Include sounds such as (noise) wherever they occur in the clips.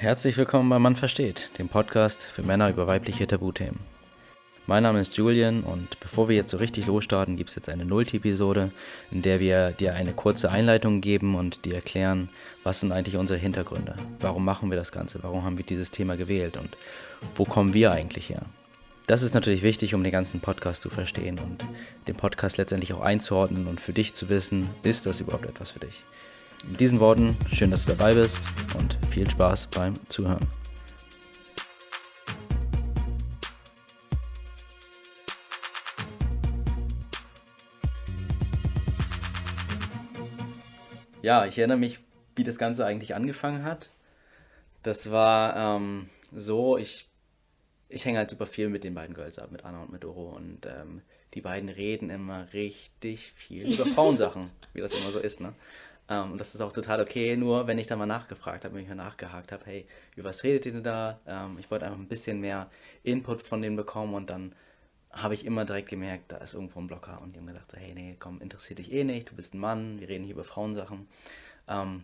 Herzlich willkommen bei Man versteht, dem Podcast für Männer über weibliche Tabuthemen. Mein Name ist Julian und bevor wir jetzt so richtig losstarten, gibt es jetzt eine Nullt-Episode, in der wir dir eine kurze Einleitung geben und dir erklären, was sind eigentlich unsere Hintergründe, warum machen wir das Ganze, warum haben wir dieses Thema gewählt und wo kommen wir eigentlich her. Das ist natürlich wichtig, um den ganzen Podcast zu verstehen und den Podcast letztendlich auch einzuordnen und für dich zu wissen, ist das überhaupt etwas für dich. Mit diesen Worten, schön, dass du dabei bist und viel Spaß beim Zuhören. Ja, ich erinnere mich, wie das Ganze eigentlich angefangen hat. Das war ähm, so, ich, ich hänge halt super viel mit den beiden Girls ab, mit Anna und mit Oro. Und ähm, die beiden reden immer richtig viel über (laughs) Frauensachen, wie das immer so ist, ne? Ähm, und das ist auch total okay, nur wenn ich dann mal nachgefragt habe, wenn ich mal nachgehakt habe, hey, über was redet ihr denn da? Ähm, ich wollte einfach ein bisschen mehr Input von denen bekommen und dann habe ich immer direkt gemerkt, da ist irgendwo ein Blocker und die haben gesagt, so, hey, nee, komm, interessiert dich eh nicht, du bist ein Mann, wir reden hier über Frauensachen. Ähm,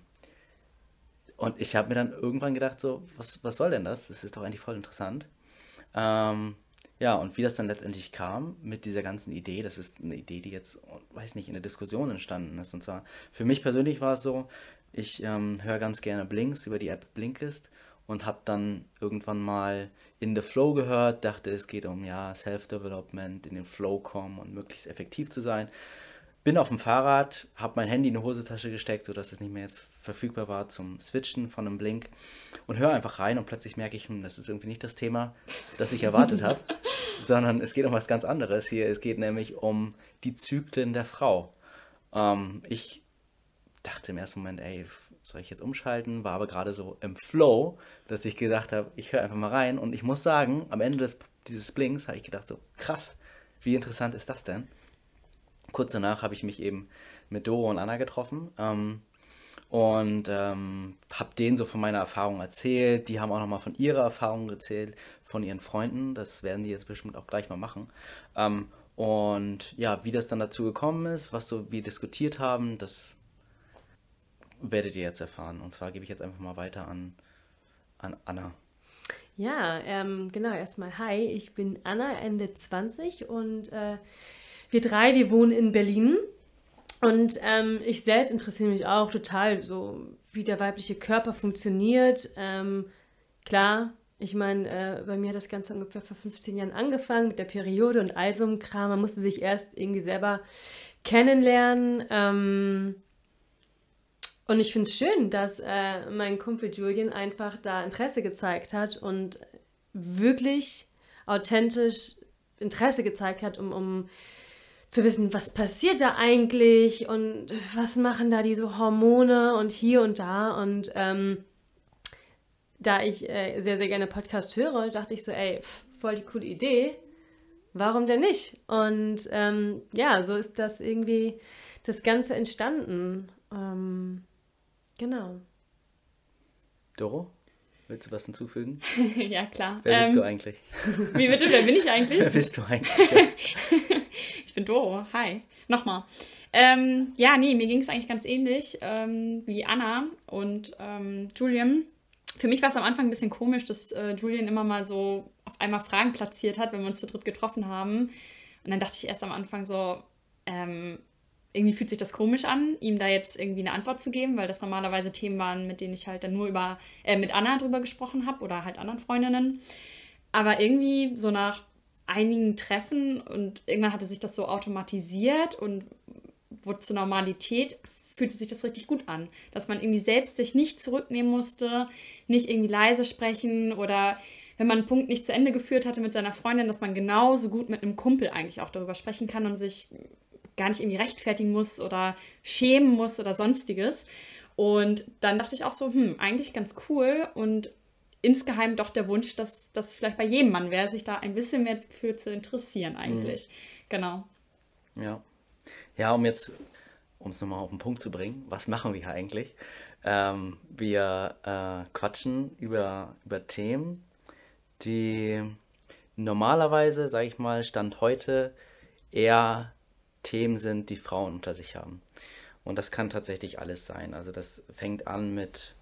und ich habe mir dann irgendwann gedacht, so, was, was soll denn das? Das ist doch eigentlich voll interessant. Ähm, ja, und wie das dann letztendlich kam mit dieser ganzen Idee, das ist eine Idee, die jetzt, weiß nicht, in der Diskussion entstanden ist. Und zwar, für mich persönlich war es so, ich ähm, höre ganz gerne Blinks über die App Blinkist und habe dann irgendwann mal in the Flow gehört, dachte, es geht um ja Self-Development, in den Flow kommen und möglichst effektiv zu sein. Bin auf dem Fahrrad, habe mein Handy in die Hosentasche gesteckt, sodass es nicht mehr jetzt verfügbar war zum Switchen von einem Blink und höre einfach rein und plötzlich merke ich, hm, das ist irgendwie nicht das Thema, das ich erwartet habe, (laughs) sondern es geht um was ganz anderes hier. Es geht nämlich um die Zyklen der Frau. Ähm, ich dachte im ersten Moment, ey, soll ich jetzt umschalten? War aber gerade so im Flow, dass ich gedacht habe, ich höre einfach mal rein und ich muss sagen, am Ende des, dieses Blinks habe ich gedacht, so krass, wie interessant ist das denn? Kurz danach habe ich mich eben mit Doro und Anna getroffen. Ähm, und ähm, habe denen so von meiner Erfahrung erzählt. Die haben auch nochmal von ihrer Erfahrung erzählt, von ihren Freunden. Das werden die jetzt bestimmt auch gleich mal machen. Ähm, und ja, wie das dann dazu gekommen ist, was so wir diskutiert haben, das werdet ihr jetzt erfahren. Und zwar gebe ich jetzt einfach mal weiter an, an Anna. Ja, ähm, genau, erstmal hi, ich bin Anna, Ende 20 und äh, wir drei, wir wohnen in Berlin und ähm, ich selbst interessiere mich auch total so, wie der weibliche Körper funktioniert. Ähm, klar, ich meine, äh, bei mir hat das Ganze ungefähr vor 15 Jahren angefangen mit der Periode und all so einem Kram. Man musste sich erst irgendwie selber kennenlernen. Ähm, und ich finde es schön, dass äh, mein Kumpel Julian einfach da Interesse gezeigt hat und wirklich authentisch Interesse gezeigt hat, um, um zu wissen, was passiert da eigentlich und was machen da diese Hormone und hier und da. Und ähm, da ich äh, sehr, sehr gerne Podcast höre, dachte ich so, ey, voll die coole Idee. Warum denn nicht? Und ähm, ja, so ist das irgendwie das Ganze entstanden. Ähm, genau. Doro? Willst du was hinzufügen? (laughs) ja, klar. Wer bist ähm, du eigentlich? (laughs) Wie bitte, wer bin ich eigentlich? (laughs) Wer bist du eigentlich? (laughs) ich bin Doro. Hi. Nochmal. Ähm, ja, nee, mir ging es eigentlich ganz ähnlich ähm, wie Anna und ähm, Julian. Für mich war es am Anfang ein bisschen komisch, dass äh, Julian immer mal so auf einmal Fragen platziert hat, wenn wir uns zu dritt getroffen haben. Und dann dachte ich erst am Anfang so, ähm, irgendwie fühlt sich das komisch an, ihm da jetzt irgendwie eine Antwort zu geben, weil das normalerweise Themen waren, mit denen ich halt dann nur über, äh, mit Anna drüber gesprochen habe oder halt anderen Freundinnen. Aber irgendwie so nach einigen Treffen und irgendwann hatte sich das so automatisiert und wurde zur Normalität, fühlte sich das richtig gut an. Dass man irgendwie selbst sich nicht zurücknehmen musste, nicht irgendwie leise sprechen oder wenn man einen Punkt nicht zu Ende geführt hatte mit seiner Freundin, dass man genauso gut mit einem Kumpel eigentlich auch darüber sprechen kann und sich gar nicht irgendwie rechtfertigen muss oder schämen muss oder sonstiges. Und dann dachte ich auch so, hm, eigentlich ganz cool und insgeheim doch der Wunsch, dass das vielleicht bei jedem Mann wäre, sich da ein bisschen mehr für zu interessieren eigentlich. Mhm. Genau. Ja. Ja, um jetzt, um es nochmal auf den Punkt zu bringen, was machen wir hier eigentlich? Ähm, wir äh, quatschen über, über Themen, die normalerweise, sage ich mal, Stand heute eher Themen sind, die Frauen unter sich haben. Und das kann tatsächlich alles sein. Also das fängt an mit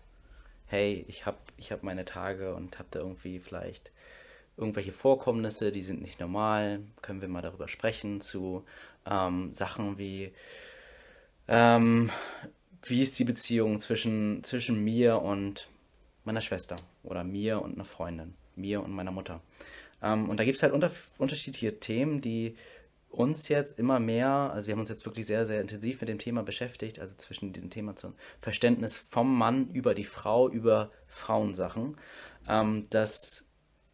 hey, ich habe ich hab meine Tage und habe da irgendwie vielleicht irgendwelche Vorkommnisse, die sind nicht normal, können wir mal darüber sprechen, zu ähm, Sachen wie, ähm, wie ist die Beziehung zwischen, zwischen mir und meiner Schwester oder mir und einer Freundin, mir und meiner Mutter. Ähm, und da gibt es halt unter, unterschiedliche Themen, die uns jetzt immer mehr, also wir haben uns jetzt wirklich sehr, sehr intensiv mit dem Thema beschäftigt, also zwischen dem Thema zum Verständnis vom Mann über die Frau, über Frauensachen, ähm, dass,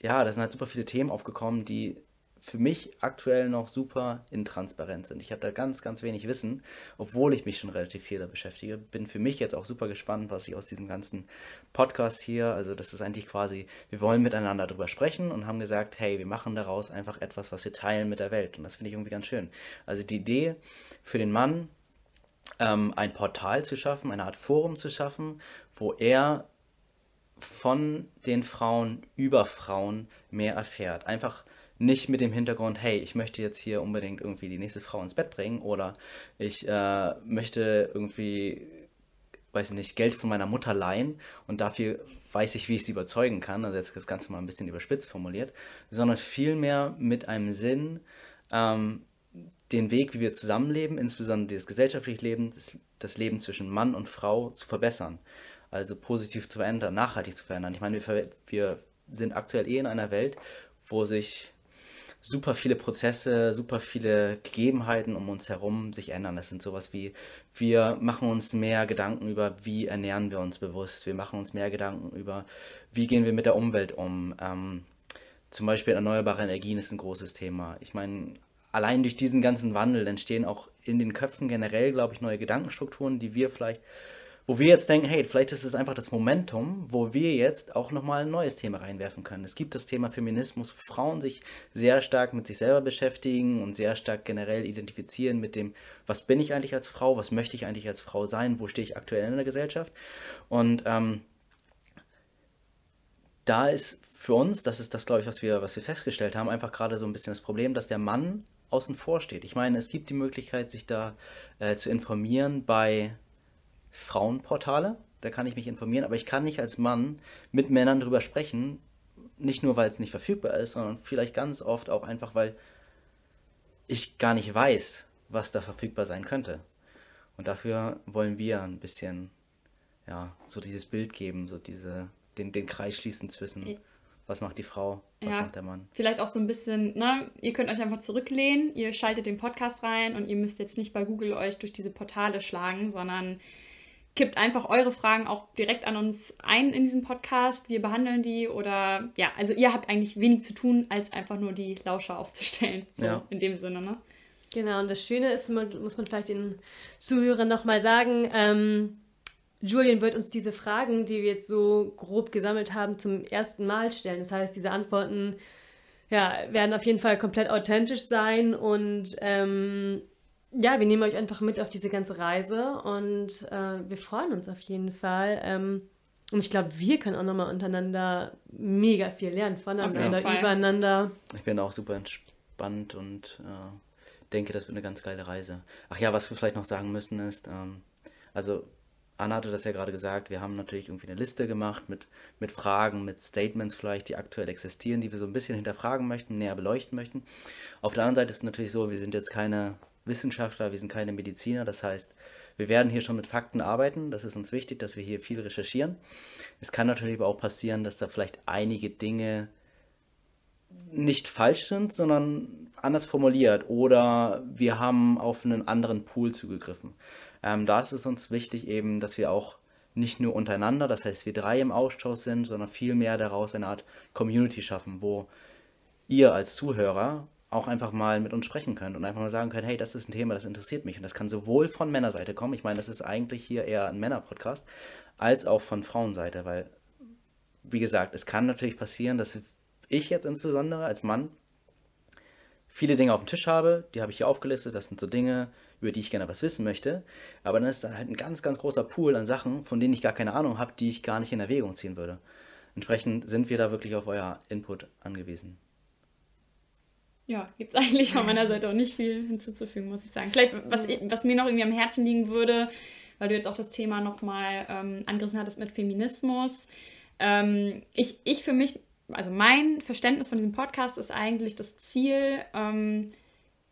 ja, da sind halt super viele Themen aufgekommen, die für mich aktuell noch super intransparent sind. Ich habe da ganz, ganz wenig Wissen, obwohl ich mich schon relativ viel da beschäftige. Bin für mich jetzt auch super gespannt, was ich aus diesem ganzen Podcast hier, also das ist eigentlich quasi, wir wollen miteinander darüber sprechen und haben gesagt, hey, wir machen daraus einfach etwas, was wir teilen mit der Welt. Und das finde ich irgendwie ganz schön. Also die Idee für den Mann, ähm, ein Portal zu schaffen, eine Art Forum zu schaffen, wo er von den Frauen über Frauen mehr erfährt. Einfach nicht mit dem Hintergrund, hey, ich möchte jetzt hier unbedingt irgendwie die nächste Frau ins Bett bringen oder ich äh, möchte irgendwie, weiß ich nicht, Geld von meiner Mutter leihen und dafür weiß ich, wie ich sie überzeugen kann, also jetzt das Ganze mal ein bisschen überspitzt formuliert, sondern vielmehr mit einem Sinn, ähm, den Weg, wie wir zusammenleben, insbesondere das gesellschaftliche Leben, das, das Leben zwischen Mann und Frau zu verbessern. Also positiv zu verändern, nachhaltig zu verändern. Ich meine, wir, wir sind aktuell eh in einer Welt, wo sich super viele Prozesse, super viele Gegebenheiten um uns herum sich ändern. Das sind sowas wie, wir machen uns mehr Gedanken über, wie ernähren wir uns bewusst. Wir machen uns mehr Gedanken über, wie gehen wir mit der Umwelt um. Ähm, zum Beispiel erneuerbare Energien ist ein großes Thema. Ich meine, allein durch diesen ganzen Wandel entstehen auch in den Köpfen generell, glaube ich, neue Gedankenstrukturen, die wir vielleicht wo wir jetzt denken, hey, vielleicht ist es einfach das Momentum, wo wir jetzt auch nochmal ein neues Thema reinwerfen können. Es gibt das Thema Feminismus, wo Frauen sich sehr stark mit sich selber beschäftigen und sehr stark generell identifizieren mit dem, was bin ich eigentlich als Frau, was möchte ich eigentlich als Frau sein, wo stehe ich aktuell in der Gesellschaft. Und ähm, da ist für uns, das ist das, glaube ich, was wir, was wir festgestellt haben, einfach gerade so ein bisschen das Problem, dass der Mann außen vor steht. Ich meine, es gibt die Möglichkeit, sich da äh, zu informieren bei Frauenportale, da kann ich mich informieren, aber ich kann nicht als Mann mit Männern darüber sprechen, nicht nur weil es nicht verfügbar ist, sondern vielleicht ganz oft auch einfach, weil ich gar nicht weiß, was da verfügbar sein könnte. Und dafür wollen wir ein bisschen, ja, so dieses Bild geben, so diese, den, den Kreis schließen zwischen, was macht die Frau, was ja, macht der Mann. Vielleicht auch so ein bisschen, ne, ihr könnt euch einfach zurücklehnen, ihr schaltet den Podcast rein und ihr müsst jetzt nicht bei Google euch durch diese Portale schlagen, sondern kippt einfach eure Fragen auch direkt an uns ein in diesem Podcast. Wir behandeln die oder ja, also ihr habt eigentlich wenig zu tun, als einfach nur die Lauscher aufzustellen. So ja. in dem Sinne, ne? Genau, und das Schöne ist, muss man vielleicht den Zuhörern nochmal sagen, ähm, Julian wird uns diese Fragen, die wir jetzt so grob gesammelt haben, zum ersten Mal stellen. Das heißt, diese Antworten ja, werden auf jeden Fall komplett authentisch sein und ähm, ja, wir nehmen euch einfach mit auf diese ganze Reise und äh, wir freuen uns auf jeden Fall. Ähm, und ich glaube, wir können auch nochmal untereinander mega viel lernen, voneinander, übereinander. Ich bin auch super entspannt und äh, denke, das wird eine ganz geile Reise. Ach ja, was wir vielleicht noch sagen müssen ist, ähm, also Anna hatte das ja gerade gesagt, wir haben natürlich irgendwie eine Liste gemacht mit, mit Fragen, mit Statements vielleicht, die aktuell existieren, die wir so ein bisschen hinterfragen möchten, näher beleuchten möchten. Auf der anderen Seite ist es natürlich so, wir sind jetzt keine Wissenschaftler, wir sind keine Mediziner. Das heißt, wir werden hier schon mit Fakten arbeiten. Das ist uns wichtig, dass wir hier viel recherchieren. Es kann natürlich aber auch passieren, dass da vielleicht einige Dinge nicht falsch sind, sondern anders formuliert oder wir haben auf einen anderen Pool zugegriffen. Ähm, da ist es uns wichtig eben, dass wir auch nicht nur untereinander, das heißt wir drei im Austausch sind, sondern vielmehr daraus eine Art Community schaffen, wo ihr als Zuhörer auch einfach mal mit uns sprechen könnt und einfach mal sagen könnt, hey, das ist ein Thema, das interessiert mich. Und das kann sowohl von Männerseite kommen, ich meine, das ist eigentlich hier eher ein Männer-Podcast, als auch von Frauenseite, weil, wie gesagt, es kann natürlich passieren, dass ich jetzt insbesondere als Mann viele Dinge auf dem Tisch habe, die habe ich hier aufgelistet, das sind so Dinge, über die ich gerne was wissen möchte, aber dann ist dann halt ein ganz, ganz großer Pool an Sachen, von denen ich gar keine Ahnung habe, die ich gar nicht in Erwägung ziehen würde. Entsprechend sind wir da wirklich auf euer Input angewiesen. Ja, gibt es eigentlich von meiner Seite auch nicht viel hinzuzufügen, muss ich sagen. Vielleicht, was, was mir noch irgendwie am Herzen liegen würde, weil du jetzt auch das Thema nochmal ähm, angerissen hattest mit Feminismus. Ähm, ich, ich für mich, also mein Verständnis von diesem Podcast ist eigentlich das Ziel, ähm,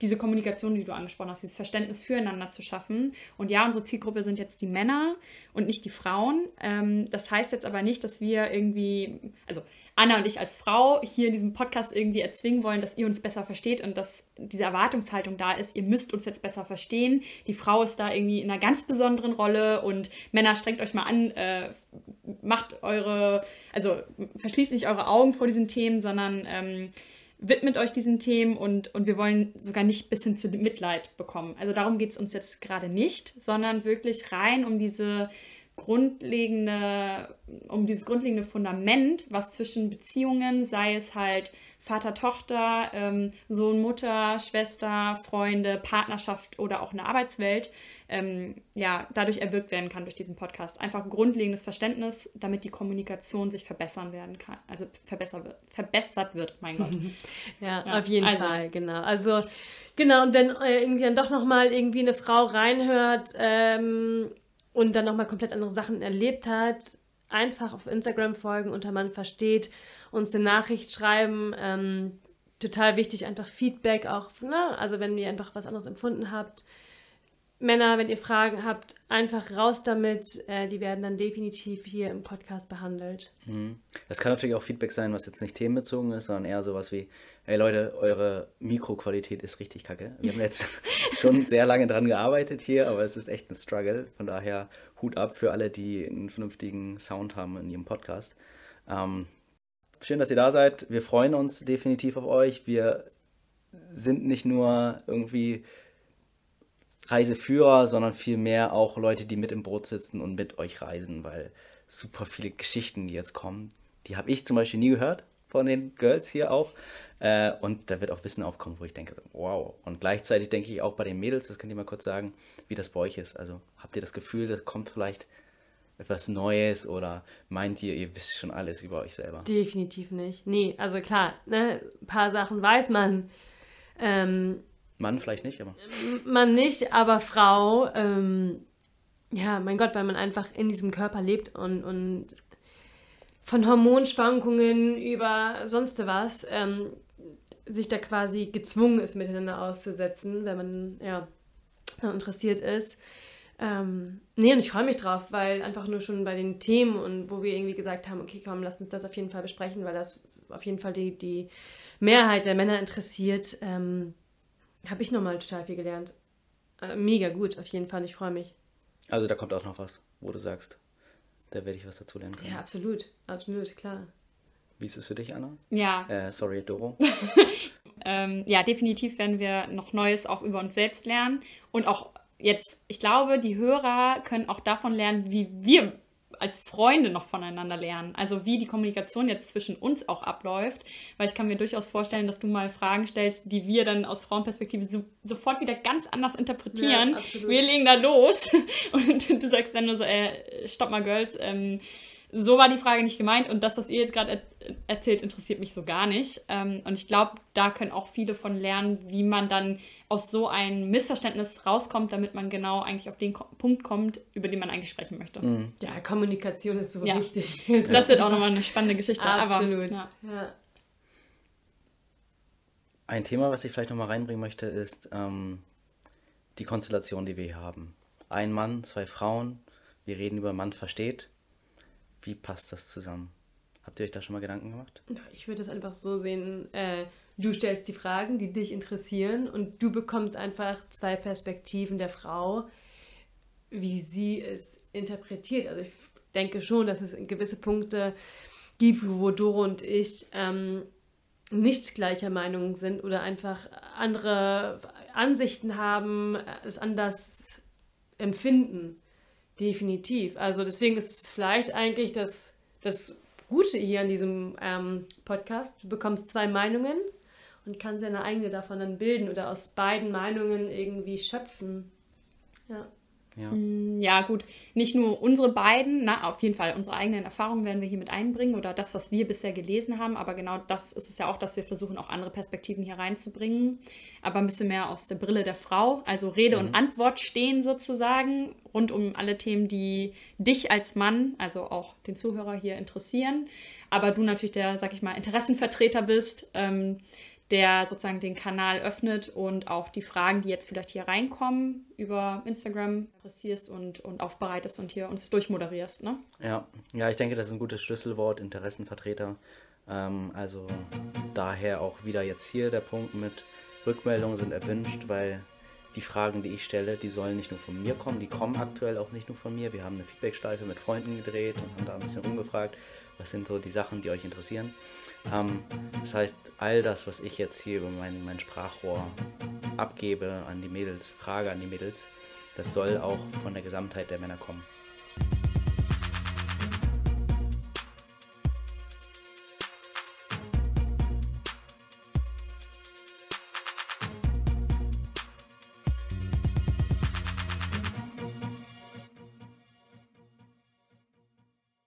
diese Kommunikation, die du angesprochen hast, dieses Verständnis füreinander zu schaffen. Und ja, unsere Zielgruppe sind jetzt die Männer und nicht die Frauen. Ähm, das heißt jetzt aber nicht, dass wir irgendwie, also Anna und ich als Frau hier in diesem Podcast irgendwie erzwingen wollen, dass ihr uns besser versteht und dass diese Erwartungshaltung da ist, ihr müsst uns jetzt besser verstehen. Die Frau ist da irgendwie in einer ganz besonderen Rolle und Männer, strengt euch mal an, äh, macht eure, also verschließt nicht eure Augen vor diesen Themen, sondern ähm, widmet euch diesen Themen und, und wir wollen sogar nicht bis hin zu Mitleid bekommen. Also darum geht es uns jetzt gerade nicht, sondern wirklich rein um diese grundlegende, um dieses grundlegende Fundament, was zwischen Beziehungen, sei es halt Vater, Tochter, ähm, Sohn, Mutter, Schwester, Freunde, Partnerschaft oder auch eine Arbeitswelt, ähm, ja, dadurch erwirkt werden kann durch diesen Podcast. Einfach ein grundlegendes Verständnis, damit die Kommunikation sich verbessern werden kann. Also verbessert wird, verbessert wird mein Gott. (laughs) ja, ja, auf jeden also. Fall, genau. Also, genau, und wenn äh, irgendwie dann doch nochmal irgendwie eine Frau reinhört, ähm, und dann nochmal komplett andere Sachen erlebt hat, einfach auf Instagram folgen, unter man versteht, uns eine Nachricht schreiben. Ähm, total wichtig, einfach Feedback auch, ne? also wenn ihr einfach was anderes empfunden habt. Männer, wenn ihr Fragen habt, einfach raus damit. Äh, die werden dann definitiv hier im Podcast behandelt. Mhm. Das kann natürlich auch Feedback sein, was jetzt nicht themenbezogen ist, sondern eher sowas wie, hey Leute, eure Mikroqualität ist richtig kacke. Wir haben jetzt (laughs) schon sehr lange dran gearbeitet hier, aber es ist echt ein Struggle. Von daher Hut ab für alle, die einen vernünftigen Sound haben in ihrem Podcast. Ähm, schön, dass ihr da seid. Wir freuen uns definitiv auf euch. Wir sind nicht nur irgendwie Reiseführer, sondern vielmehr auch Leute, die mit im Boot sitzen und mit euch reisen, weil super viele Geschichten, die jetzt kommen, die habe ich zum Beispiel nie gehört von den Girls hier auch. Äh, und da wird auch Wissen aufkommen, wo ich denke, wow. Und gleichzeitig denke ich auch bei den Mädels, das könnt ihr mal kurz sagen, wie das bei euch ist. Also habt ihr das Gefühl, da kommt vielleicht etwas Neues oder meint ihr, ihr wisst schon alles über euch selber? Definitiv nicht. Nee, also klar, ne, ein paar Sachen weiß man. Ähm, Mann vielleicht nicht, aber. Mann nicht, aber Frau, ähm, ja, mein Gott, weil man einfach in diesem Körper lebt und, und von Hormonschwankungen über sonst was ähm, sich da quasi gezwungen ist, miteinander auszusetzen, wenn man ja interessiert ist. Ähm, nee, und ich freue mich drauf, weil einfach nur schon bei den Themen und wo wir irgendwie gesagt haben, okay, komm, lass uns das auf jeden Fall besprechen, weil das auf jeden Fall die, die Mehrheit der Männer interessiert, ähm, habe ich nochmal total viel gelernt. Also mega gut, auf jeden Fall, ich freue mich. Also da kommt auch noch was, wo du sagst, da werde ich was dazu lernen können. Ja, absolut, absolut, klar. Wie ist es für dich, Anna? Ja. Äh, sorry, Doro. (laughs) ähm, ja, definitiv werden wir noch Neues auch über uns selbst lernen. Und auch jetzt, ich glaube, die Hörer können auch davon lernen, wie wir als Freunde noch voneinander lernen. Also wie die Kommunikation jetzt zwischen uns auch abläuft. Weil ich kann mir durchaus vorstellen, dass du mal Fragen stellst, die wir dann aus Frauenperspektive so, sofort wieder ganz anders interpretieren. Ja, wir legen da los (laughs) und du sagst dann nur so, äh, stopp mal, Girls, ähm, so war die Frage nicht gemeint und das, was ihr jetzt gerade er erzählt, interessiert mich so gar nicht. Ähm, und ich glaube, da können auch viele von lernen, wie man dann aus so einem Missverständnis rauskommt, damit man genau eigentlich auf den Ko Punkt kommt, über den man eigentlich sprechen möchte. Mhm. Ja, Kommunikation ist so ja. wichtig. (laughs) Das wird auch nochmal eine spannende Geschichte. Absolut. Aber, ja. Ein Thema, was ich vielleicht nochmal reinbringen möchte, ist ähm, die Konstellation, die wir hier haben. Ein Mann, zwei Frauen. Wir reden über Mann versteht wie passt das zusammen? Habt ihr euch da schon mal Gedanken gemacht? Ich würde es einfach so sehen, äh, du stellst die Fragen, die dich interessieren und du bekommst einfach zwei Perspektiven der Frau, wie sie es interpretiert. Also ich denke schon, dass es gewisse Punkte gibt, wo Doro und ich ähm, nicht gleicher Meinung sind oder einfach andere Ansichten haben, es anders empfinden. Definitiv. Also deswegen ist es vielleicht eigentlich das, das Gute hier an diesem ähm, Podcast. Du bekommst zwei Meinungen und kannst deine eigene davon dann bilden oder aus beiden Meinungen irgendwie schöpfen. Ja. Ja. Mm, Ja, gut, nicht nur unsere beiden, na, auf jeden Fall unsere eigenen Erfahrungen werden wir hier mit einbringen oder das, was wir bisher gelesen haben, aber genau das ist es ja auch, dass wir versuchen, auch andere Perspektiven hier reinzubringen, aber ein bisschen mehr aus der Brille der Frau, also Rede und Antwort stehen sozusagen, rund um alle Themen, die dich als Mann, also auch den Zuhörer hier interessieren, aber du natürlich der, sag ich mal, Interessenvertreter bist, ähm, der sozusagen den Kanal öffnet und auch die Fragen, die jetzt vielleicht hier reinkommen, über Instagram adressierst und, und aufbereitest und hier uns durchmoderierst, ne? Ja, ja, ich denke, das ist ein gutes Schlüsselwort, Interessenvertreter. Ähm, also daher auch wieder jetzt hier der Punkt mit Rückmeldungen sind erwünscht, weil die Fragen, die ich stelle, die sollen nicht nur von mir kommen, die kommen aktuell auch nicht nur von mir. Wir haben eine Feedbackschleife mit Freunden gedreht und haben da ein bisschen rumgefragt, was sind so die Sachen, die euch interessieren. Ähm, das heißt, all das, was ich jetzt hier über mein, mein Sprachrohr abgebe an die Mädels, Frage an die Mädels, das soll auch von der Gesamtheit der Männer kommen.